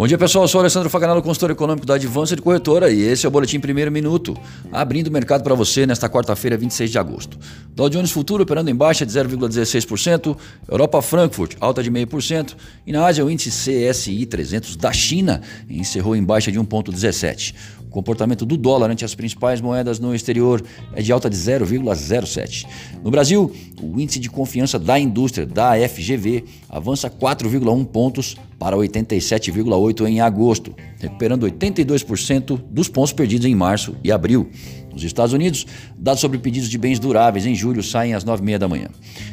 Bom dia pessoal, eu sou Alessandro Faganello, consultor econômico da Advança de Corretora e esse é o Boletim Primeiro Minuto, abrindo o mercado para você nesta quarta-feira, 26 de agosto. Dow Jones Futuro operando em baixa de 0,16%, Europa Frankfurt alta de 0,5% e na Ásia o índice CSI 300 da China encerrou em baixa de 1,17%. O comportamento do dólar ante as principais moedas no exterior é de alta de 0,07. No Brasil, o índice de confiança da indústria da FGV avança 4,1 pontos para 87,8 em agosto, recuperando 82% dos pontos perdidos em março e abril. Nos Estados Unidos, dados sobre pedidos de bens duráveis em julho saem às 9h30 da manhã.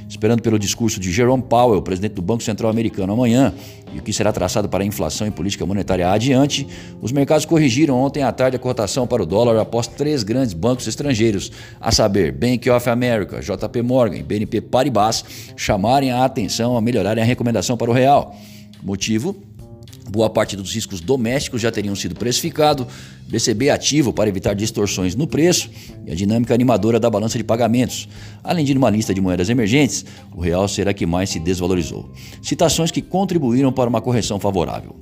Esperando pelo discurso de Jerome Powell, presidente do Banco Central americano, amanhã, e o que será traçado para a inflação e política monetária adiante, os mercados corrigiram ontem à tarde a cotação para o dólar após três grandes bancos estrangeiros, a saber, Bank of America, JP Morgan e BNP Paribas, chamarem a atenção a melhorarem a recomendação para o real. Motivo? Boa parte dos riscos domésticos já teriam sido precificados, BCB ativo para evitar distorções no preço e a dinâmica animadora da balança de pagamentos. Além de uma lista de moedas emergentes, o real será que mais se desvalorizou. Citações que contribuíram para uma correção favorável.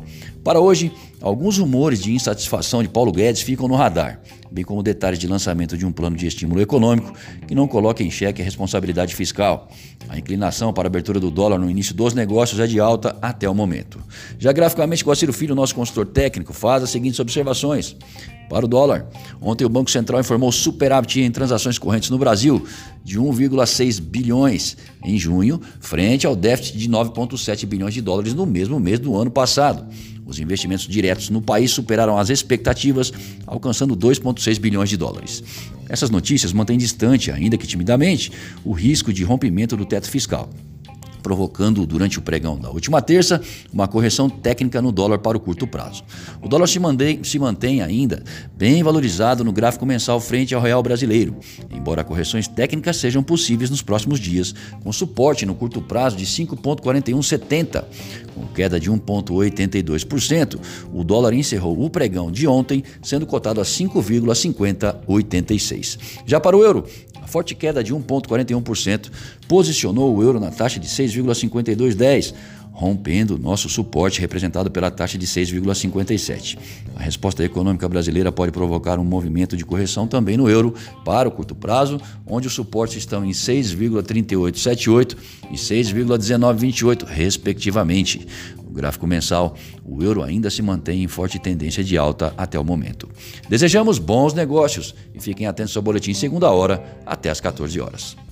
Para hoje, alguns rumores de insatisfação de Paulo Guedes ficam no radar, bem como detalhes de lançamento de um plano de estímulo econômico que não coloca em xeque a responsabilidade fiscal. A inclinação para a abertura do dólar no início dos negócios é de alta até o momento. Já graficamente, Guaciro Filho, nosso consultor técnico, faz as seguintes observações. Para o dólar, ontem o Banco Central informou superávit em transações correntes no Brasil de 1,6 bilhões em junho, frente ao déficit de 9,7 bilhões de dólares no mesmo mês do ano passado. Os investimentos diretos no país superaram as expectativas, alcançando 2,6 bilhões de dólares. Essas notícias mantêm distante, ainda que timidamente, o risco de rompimento do teto fiscal provocando durante o pregão da última terça uma correção técnica no dólar para o curto prazo. O dólar se, mantém, se mantém ainda bem valorizado no gráfico mensal frente ao real brasileiro, embora correções técnicas sejam possíveis nos próximos dias, com suporte no curto prazo de 5,4170. Com queda de 1,82%, o dólar encerrou o pregão de ontem sendo cotado a 5,5086. Já para o euro, a forte queda de 1,41% posicionou o euro na taxa de 6,5210, rompendo nosso suporte representado pela taxa de 6,57. A resposta econômica brasileira pode provocar um movimento de correção também no euro para o curto prazo, onde os suportes estão em 6,3878 e 6,1928, respectivamente gráfico mensal, o euro ainda se mantém em forte tendência de alta até o momento. Desejamos bons negócios e fiquem atentos ao boletim segunda hora até às 14 horas.